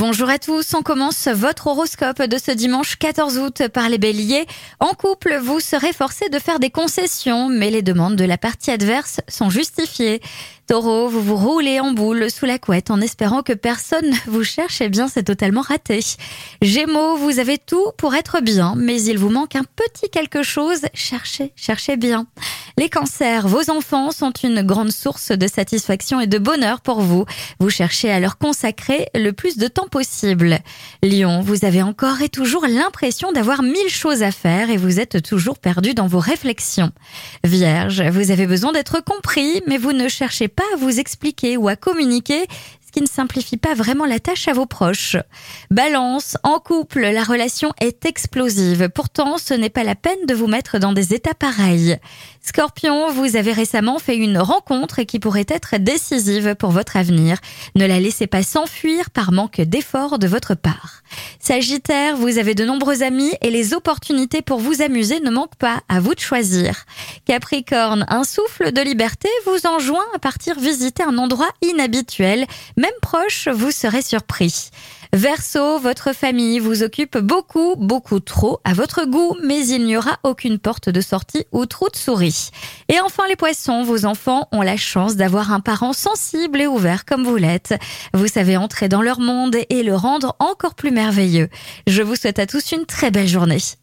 Bonjour à tous, on commence votre horoscope de ce dimanche 14 août par les béliers. En couple, vous serez forcé de faire des concessions, mais les demandes de la partie adverse sont justifiées. Taureau, vous vous roulez en boule sous la couette en espérant que personne vous cherche, eh bien c'est totalement raté. Gémeaux, vous avez tout pour être bien, mais il vous manque un petit quelque chose, cherchez, cherchez bien. Les cancers, vos enfants sont une grande source de satisfaction et de bonheur pour vous. Vous cherchez à leur consacrer le plus de temps possible. Lion, vous avez encore et toujours l'impression d'avoir mille choses à faire et vous êtes toujours perdu dans vos réflexions. Vierge, vous avez besoin d'être compris, mais vous ne cherchez pas à vous expliquer ou à communiquer, qui ne simplifie pas vraiment la tâche à vos proches. Balance, en couple, la relation est explosive. Pourtant, ce n'est pas la peine de vous mettre dans des états pareils. Scorpion, vous avez récemment fait une rencontre qui pourrait être décisive pour votre avenir. Ne la laissez pas s'enfuir par manque d'effort de votre part. Sagittaire, vous avez de nombreux amis et les opportunités pour vous amuser ne manquent pas, à vous de choisir. Capricorne, un souffle de liberté vous enjoint à partir visiter un endroit inhabituel, même proche, vous serez surpris. Verseau, votre famille vous occupe beaucoup, beaucoup trop à votre goût, mais il n'y aura aucune porte de sortie ou trou de souris. Et enfin les poissons, vos enfants ont la chance d'avoir un parent sensible et ouvert comme vous l'êtes. Vous savez entrer dans leur monde et le rendre encore plus merveilleux. Je vous souhaite à tous une très belle journée.